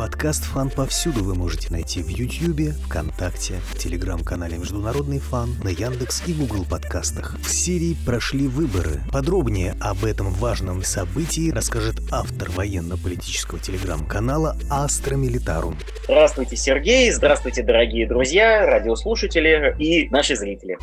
Подкаст «Фан» повсюду вы можете найти в YouTube, ВКонтакте, Телеграм-канале «Международный фан», на Яндекс и Google подкастах. В Сирии прошли выборы. Подробнее об этом важном событии расскажет автор военно-политического телеграм-канала «Астра Милитарум». Здравствуйте, Сергей, здравствуйте, дорогие друзья, радиослушатели и наши зрители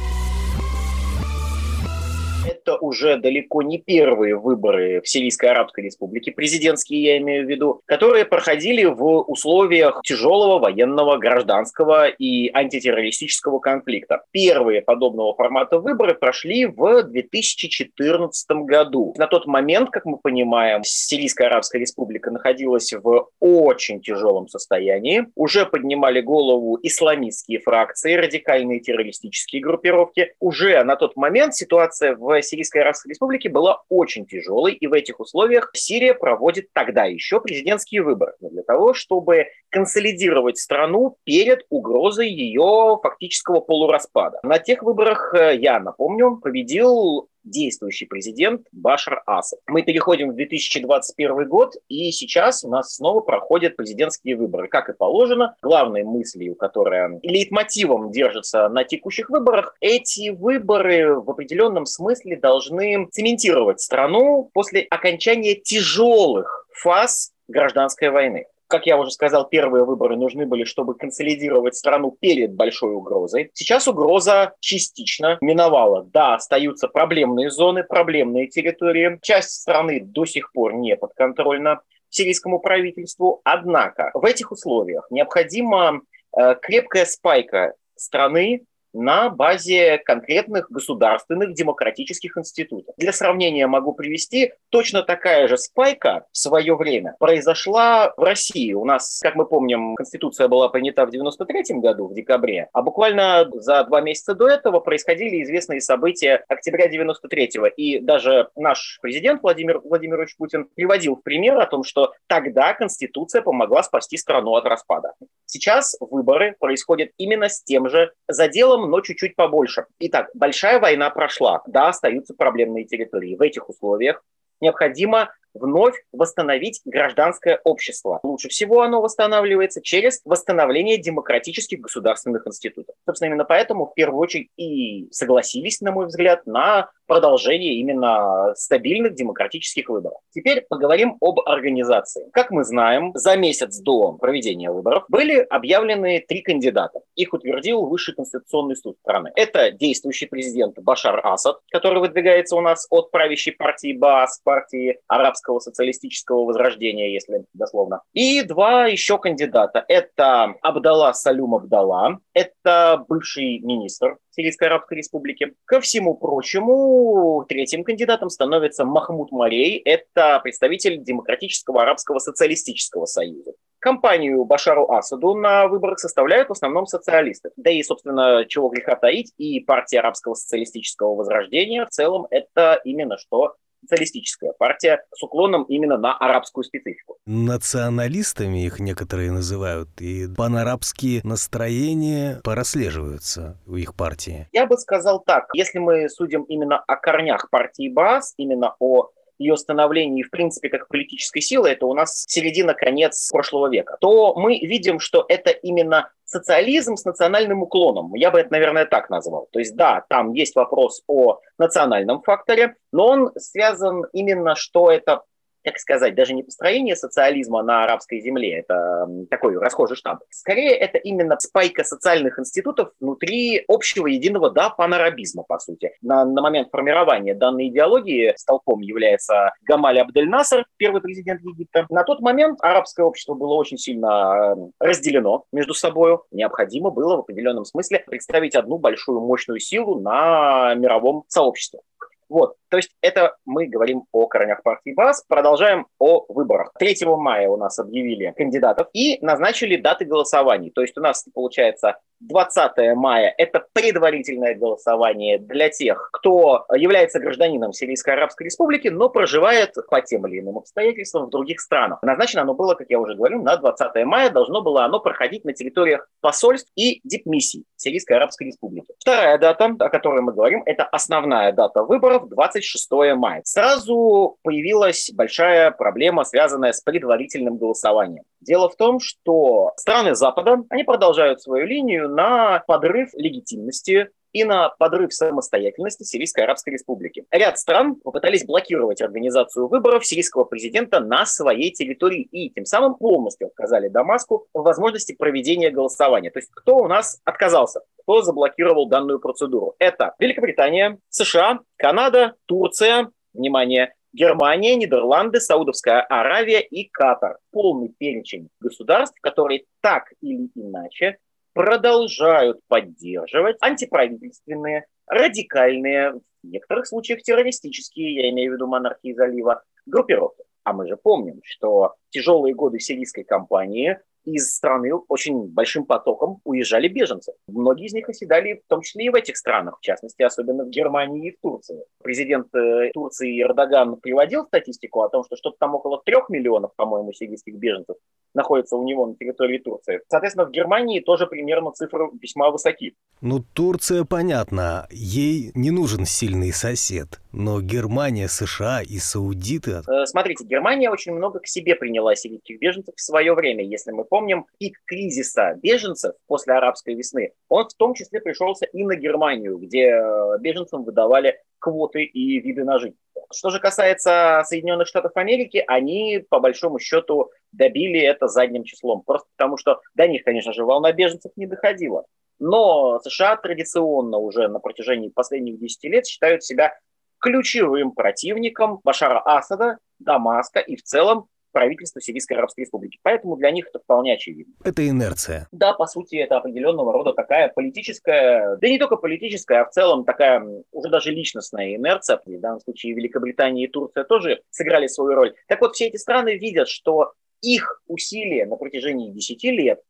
уже далеко не первые выборы в Сирийской Арабской Республике, президентские я имею в виду, которые проходили в условиях тяжелого военного, гражданского и антитеррористического конфликта. Первые подобного формата выборы прошли в 2014 году. На тот момент, как мы понимаем, Сирийская Арабская Республика находилась в очень тяжелом состоянии. Уже поднимали голову исламистские фракции, радикальные террористические группировки. Уже на тот момент ситуация в Сирийской Арабской Республики была очень тяжелой, и в этих условиях Сирия проводит тогда еще президентские выборы для того, чтобы консолидировать страну перед угрозой ее фактического полураспада. На тех выборах, э, я напомню, победил действующий президент Башар Асад. Мы переходим в 2021 год, и сейчас у нас снова проходят президентские выборы. Как и положено, главной мыслью, которая лейтмотивом держится на текущих выборах, эти выборы в определенном смысле должны цементировать страну после окончания тяжелых фаз гражданской войны. Как я уже сказал, первые выборы нужны были, чтобы консолидировать страну перед большой угрозой. Сейчас угроза частично миновала. Да, остаются проблемные зоны, проблемные территории. Часть страны до сих пор не подконтрольна сирийскому правительству. Однако в этих условиях необходима э, крепкая спайка страны на базе конкретных государственных демократических институтов. Для сравнения могу привести, точно такая же спайка в свое время произошла в России. У нас, как мы помним, Конституция была принята в 93 году, в декабре, а буквально за два месяца до этого происходили известные события октября 93-го. И даже наш президент Владимир Владимирович Путин приводил в пример о том, что тогда Конституция помогла спасти страну от распада. Сейчас выборы происходят именно с тем же заделом, но чуть-чуть побольше. Итак, большая война прошла, да, остаются проблемные территории. В этих условиях необходимо вновь восстановить гражданское общество. Лучше всего оно восстанавливается через восстановление демократических государственных институтов. Собственно, именно поэтому в первую очередь и согласились, на мой взгляд, на продолжение именно стабильных демократических выборов. Теперь поговорим об организации. Как мы знаем, за месяц до проведения выборов были объявлены три кандидата. Их утвердил Высший конституционный суд страны. Это действующий президент Башар Асад, который выдвигается у нас от правящей партии БАС, партии арабского арабского социалистического возрождения, если дословно. И два еще кандидата. Это Абдалла Салюм Абдалла, это бывший министр Сирийской Арабской Республики. Ко всему прочему, третьим кандидатом становится Махмуд Марей, это представитель Демократического Арабского Социалистического Союза. Компанию Башару Асаду на выборах составляют в основном социалисты. Да и, собственно, чего греха таить, и партия Арабского социалистического возрождения в целом это именно что социалистическая партия с уклоном именно на арабскую специфику. Националистами их некоторые называют, и панарабские настроения прослеживаются в их партии. Я бы сказал так, если мы судим именно о корнях партии БАС, именно о ее становлении, в принципе, как политической силы, это у нас середина-конец прошлого века, то мы видим, что это именно социализм с национальным уклоном. Я бы это, наверное, так назвал. То есть, да, там есть вопрос о национальном факторе, но он связан именно, что это как сказать, даже не построение социализма на арабской земле, это такой расхожий штамп. Скорее, это именно спайка социальных институтов внутри общего единого, да, панарабизма, по сути. На, на момент формирования данной идеологии столпом является Гамаль Абдель Насер, первый президент Египта. На тот момент арабское общество было очень сильно разделено между собой. Необходимо было в определенном смысле представить одну большую мощную силу на мировом сообществе. Вот, то есть это мы говорим о корнях партии БАС. Продолжаем о выборах. 3 мая у нас объявили кандидатов и назначили даты голосований. То есть у нас получается 20 мая – это предварительное голосование для тех, кто является гражданином Сирийской Арабской Республики, но проживает по тем или иным обстоятельствам в других странах. Назначено оно было, как я уже говорил, на 20 мая. Должно было оно проходить на территориях посольств и дипмиссий Сирийской Арабской Республики. Вторая дата, о которой мы говорим, это основная дата выборов – 26 мая. Сразу появилась большая проблема, связанная с предварительным голосованием. Дело в том, что страны Запада, они продолжают свою линию на подрыв легитимности и на подрыв самостоятельности Сирийской Арабской Республики. Ряд стран попытались блокировать организацию выборов сирийского президента на своей территории и тем самым полностью отказали Дамаску в возможности проведения голосования. То есть кто у нас отказался? Кто заблокировал данную процедуру? Это Великобритания, США, Канада, Турция, внимание, Германия, Нидерланды, Саудовская Аравия и Катар. Полный перечень государств, которые так или иначе продолжают поддерживать антиправительственные, радикальные, в некоторых случаях террористические, я имею в виду монархии залива, группировки. А мы же помним, что тяжелые годы сирийской кампании из страны очень большим потоком уезжали беженцы. Многие из них оседали в том числе и в этих странах, в частности, особенно в Германии и в Турции. Президент э, Турции Эрдоган приводил статистику о том, что что-то там около трех миллионов, по-моему, сирийских беженцев находится у него на территории Турции. Соответственно, в Германии тоже примерно цифры весьма высоки. Ну, Турция, понятно, ей не нужен сильный сосед. Но Германия, США и саудиты... Э, смотрите, Германия очень много к себе приняла сирийских беженцев в свое время. Если мы помним, пик кризиса беженцев после арабской весны, он в том числе пришелся и на Германию, где э, беженцам выдавали квоты и виды на жительство. Что же касается Соединенных Штатов Америки, они, по большому счету, добили это задним числом. Просто потому, что до них, конечно же, волна беженцев не доходила. Но США традиционно уже на протяжении последних 10 лет считают себя ключевым противником Башара Асада, Дамаска и в целом правительства Сирийской Арабской Республики. Поэтому для них это вполне очевидно. Это инерция. Да, по сути, это определенного рода такая политическая, да не только политическая, а в целом такая уже даже личностная инерция. В данном случае Великобритания и Турция тоже сыграли свою роль. Так вот, все эти страны видят, что их усилия на протяжении 10 лет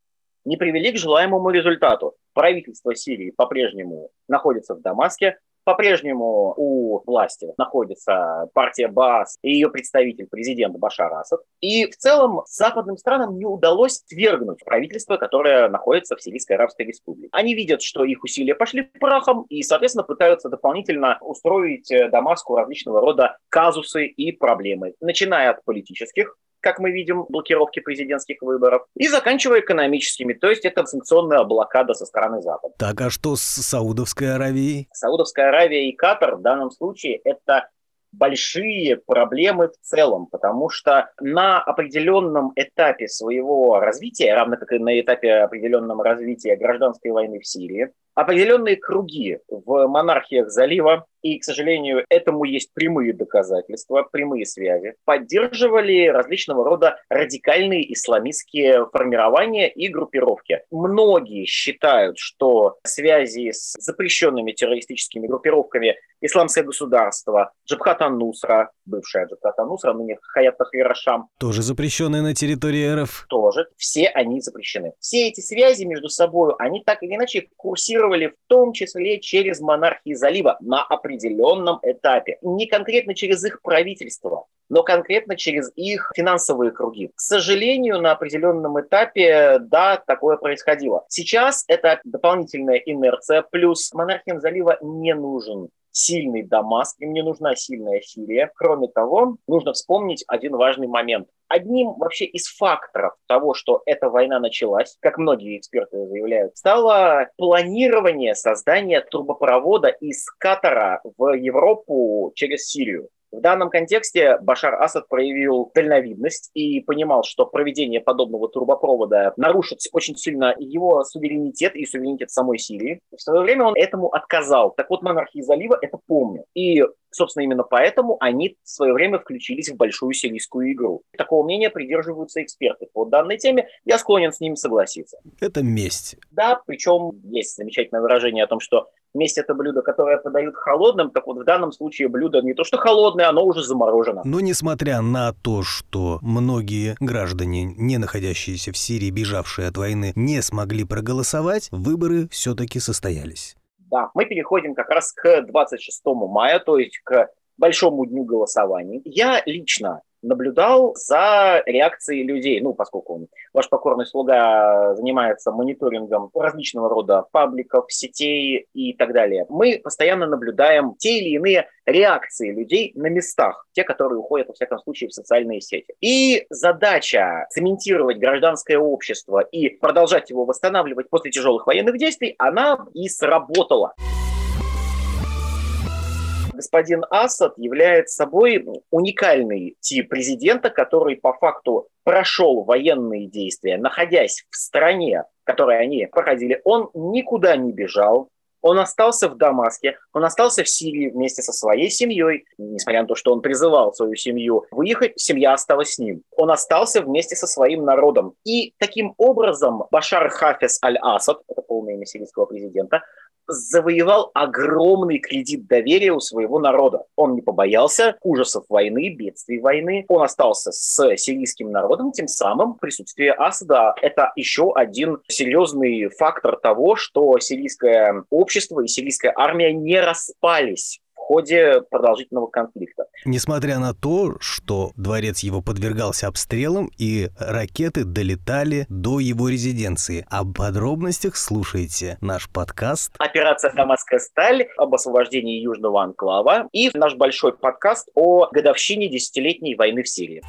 не привели к желаемому результату. Правительство Сирии по-прежнему находится в Дамаске, по-прежнему у власти находится партия БАС и ее представитель, президент Башар Асад. И в целом западным странам не удалось свергнуть правительство, которое находится в Сирийской Арабской Республике. Они видят, что их усилия пошли прахом и, соответственно, пытаются дополнительно устроить э, Дамаску различного рода казусы и проблемы, начиная от политических, как мы видим, блокировки президентских выборов, и заканчивая экономическими, то есть это санкционная блокада со стороны Запада. Так, а что с Саудовской Аравией? Саудовская Аравия и Катар в данном случае это большие проблемы в целом, потому что на определенном этапе своего развития, равно как и на этапе определенного развития гражданской войны в Сирии, определенные круги в монархиях залива, и, к сожалению, этому есть прямые доказательства, прямые связи, поддерживали различного рода радикальные исламистские формирования и группировки. Многие считают, что связи с запрещенными террористическими группировками Исламское государство, Джабхат нусра бывшая Джабхат нусра ныне Хаят Тахрир Ашам. Тоже запрещенные на территории РФ? Тоже. Все они запрещены. Все эти связи между собой, они так или иначе курсировали в том числе через монархии залива на определенном этапе. Не конкретно через их правительство, но конкретно через их финансовые круги. К сожалению, на определенном этапе, да, такое происходило. Сейчас это дополнительная инерция, плюс монархиям залива не нужен сильный Дамаск, им не нужна сильная Сирия. Кроме того, нужно вспомнить один важный момент. Одним вообще из факторов того, что эта война началась, как многие эксперты заявляют, стало планирование создания трубопровода из Катара в Европу через Сирию. В данном контексте Башар Асад проявил дальновидность и понимал, что проведение подобного трубопровода нарушит очень сильно его суверенитет и суверенитет самой Сирии. В свое время он этому отказал. Так вот, монархии залива это помнят. И Собственно, именно поэтому они в свое время включились в большую сирийскую игру. Такого мнения придерживаются эксперты по данной теме. Я склонен с ними согласиться. Это месть. Да, причем есть замечательное выражение о том, что месть – это блюдо, которое подают холодным. Так вот, в данном случае блюдо не то что холодное, оно уже заморожено. Но несмотря на то, что многие граждане, не находящиеся в Сирии, бежавшие от войны, не смогли проголосовать, выборы все-таки состоялись. Да, мы переходим как раз к 26 мая, то есть к большому дню голосования. Я лично наблюдал за реакцией людей, ну, поскольку ваш покорный слуга занимается мониторингом различного рода пабликов, сетей и так далее. Мы постоянно наблюдаем те или иные реакции людей на местах, те, которые уходят, во всяком случае, в социальные сети. И задача цементировать гражданское общество и продолжать его восстанавливать после тяжелых военных действий, она и сработала господин Асад является собой уникальный тип президента, который по факту прошел военные действия, находясь в стране, в которой они проходили. Он никуда не бежал, он остался в Дамаске, он остался в Сирии вместе со своей семьей, несмотря на то, что он призывал свою семью выехать, семья осталась с ним. Он остался вместе со своим народом. И таким образом Башар Хафиз Аль-Асад, это полное имя сирийского президента, завоевал огромный кредит доверия у своего народа. Он не побоялся ужасов войны, бедствий войны. Он остался с сирийским народом, тем самым присутствие Асада – это еще один серьезный фактор того, что сирийское общество и сирийская армия не распались ходе продолжительного конфликта. Несмотря на то, что дворец его подвергался обстрелам и ракеты долетали до его резиденции. О подробностях слушайте наш подкаст «Операция «Дамасская сталь» об освобождении Южного Анклава и наш большой подкаст о годовщине десятилетней войны в Сирии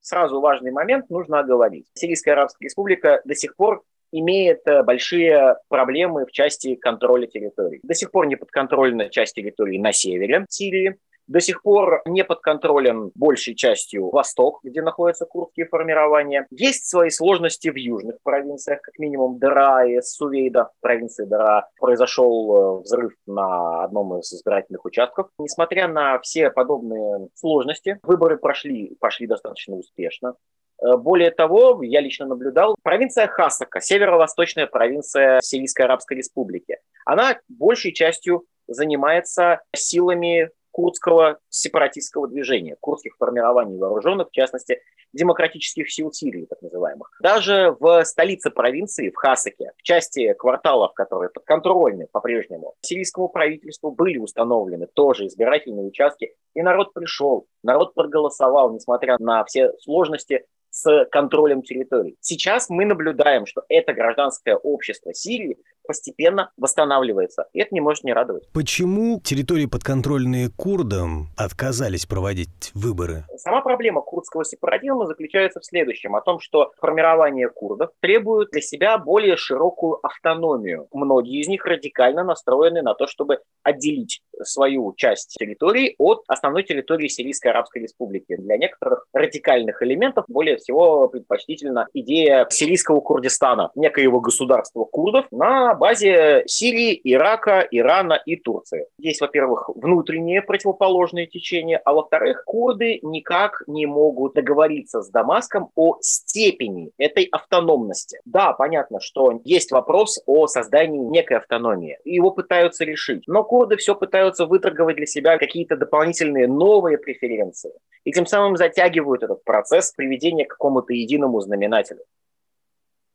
сразу важный момент нужно оговорить. Сирийская Арабская Республика до сих пор имеет э, большие проблемы в части контроля территорий. До сих пор не подконтрольна часть территории на севере Сирии, до сих пор не подконтролен большей частью восток, где находятся курдские формирования. Есть свои сложности в южных провинциях, как минимум Дара и Сувейда, провинции Дара, произошел э, взрыв на одном из избирательных участков. Несмотря на все подобные сложности, выборы прошли, прошли достаточно успешно. Э, более того, я лично наблюдал, провинция Хасака, северо-восточная провинция Сирийской Арабской Республики, она большей частью занимается силами курдского сепаратистского движения, курдских формирований вооруженных, в частности, демократических сил Сирии, так называемых. Даже в столице провинции, в Хасаке, в части кварталов, которые подконтрольны по-прежнему, сирийскому правительству были установлены тоже избирательные участки, и народ пришел, народ проголосовал, несмотря на все сложности с контролем территорий. Сейчас мы наблюдаем, что это гражданское общество Сирии постепенно восстанавливается. И это не может не радовать. Почему территории, подконтрольные курдам, отказались проводить выборы? Сама проблема курдского сепаратизма заключается в следующем. О том, что формирование курдов требует для себя более широкую автономию. Многие из них радикально настроены на то, чтобы отделить свою часть территории от основной территории Сирийской Арабской Республики. Для некоторых радикальных элементов более всего предпочтительна идея сирийского Курдистана, некоего государства курдов на базе Сирии, Ирака, Ирана и Турции. Есть, во-первых, внутренние противоположные течения, а во-вторых, курды никак не могут договориться с Дамаском о степени этой автономности. Да, понятно, что есть вопрос о создании некой автономии. Его пытаются решить. Но курды все пытаются выторговать для себя какие-то дополнительные новые преференции. И тем самым затягивают этот процесс приведения к какому-то единому знаменателю.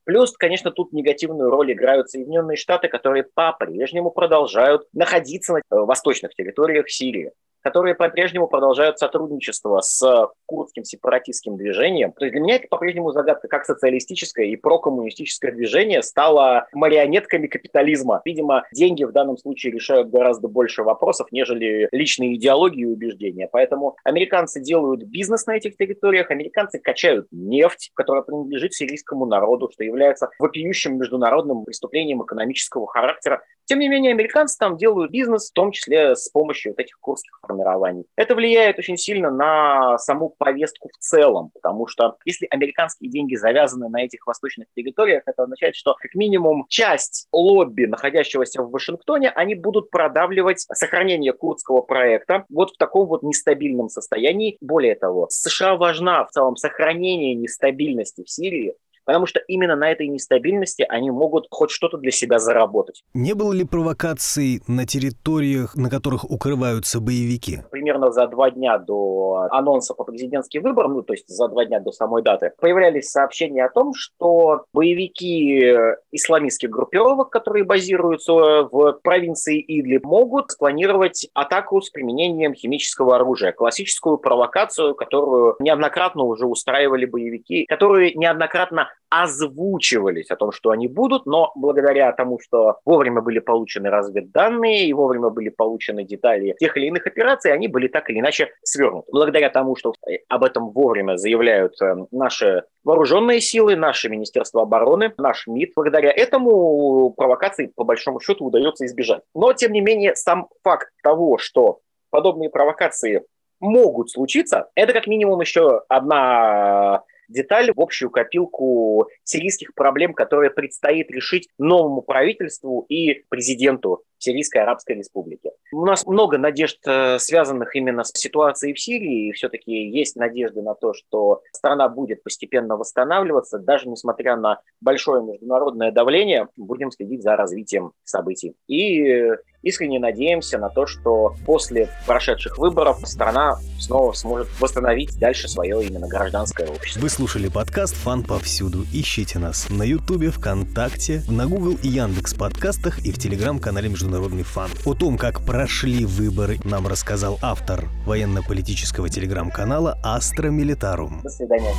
Плюс, конечно, тут негативную роль играют Соединенные Штаты, которые по-прежнему продолжают находиться на э, восточных территориях Сирии которые по-прежнему продолжают сотрудничество с курдским сепаратистским движением. То есть для меня это по-прежнему загадка, как социалистическое и прокоммунистическое движение стало марионетками капитализма. Видимо, деньги в данном случае решают гораздо больше вопросов, нежели личные идеологии и убеждения. Поэтому американцы делают бизнес на этих территориях, американцы качают нефть, которая принадлежит сирийскому народу, что является вопиющим международным преступлением экономического характера. Тем не менее, американцы там делают бизнес, в том числе с помощью вот этих курских формирований. Это влияет очень сильно на саму повестку в целом, потому что если американские деньги завязаны на этих восточных территориях, это означает, что как минимум часть лобби, находящегося в Вашингтоне, они будут продавливать сохранение курдского проекта вот в таком вот нестабильном состоянии. Более того, США важна в целом сохранение нестабильности в Сирии, потому что именно на этой нестабильности они могут хоть что-то для себя заработать. Не было ли провокаций на территориях, на которых укрываются боевики? Примерно за два дня до анонса по президентским выборам, ну то есть за два дня до самой даты, появлялись сообщения о том, что боевики исламистских группировок, которые базируются в провинции Идлиб, могут спланировать атаку с применением химического оружия, классическую провокацию, которую неоднократно уже устраивали боевики, которые неоднократно озвучивались о том, что они будут, но благодаря тому, что вовремя были получены разведданные и вовремя были получены детали тех или иных операций, они были так или иначе свернуты. Благодаря тому, что об этом вовремя заявляют э, наши вооруженные силы, наше Министерство обороны, наш МИД, благодаря этому провокации по большому счету удается избежать. Но, тем не менее, сам факт того, что подобные провокации могут случиться, это как минимум еще одна деталь в общую копилку сирийских проблем, которые предстоит решить новому правительству и президенту Сирийской Арабской Республики. У нас много надежд, э, связанных именно с ситуацией в Сирии, и все-таки есть надежды на то, что страна будет постепенно восстанавливаться, даже несмотря на большое международное давление, будем следить за развитием событий. И искренне надеемся на то, что после прошедших выборов страна снова сможет восстановить дальше свое именно гражданское общество. Вы слушали подкаст «Фан повсюду». Ищите нас на Ютубе, ВКонтакте, на Google и Яндекс подкастах и в Телеграм-канале «Международный фан». О том, как прошли выборы, нам рассказал автор военно-политического телеграм-канала «Астра Милитарум». До свидания.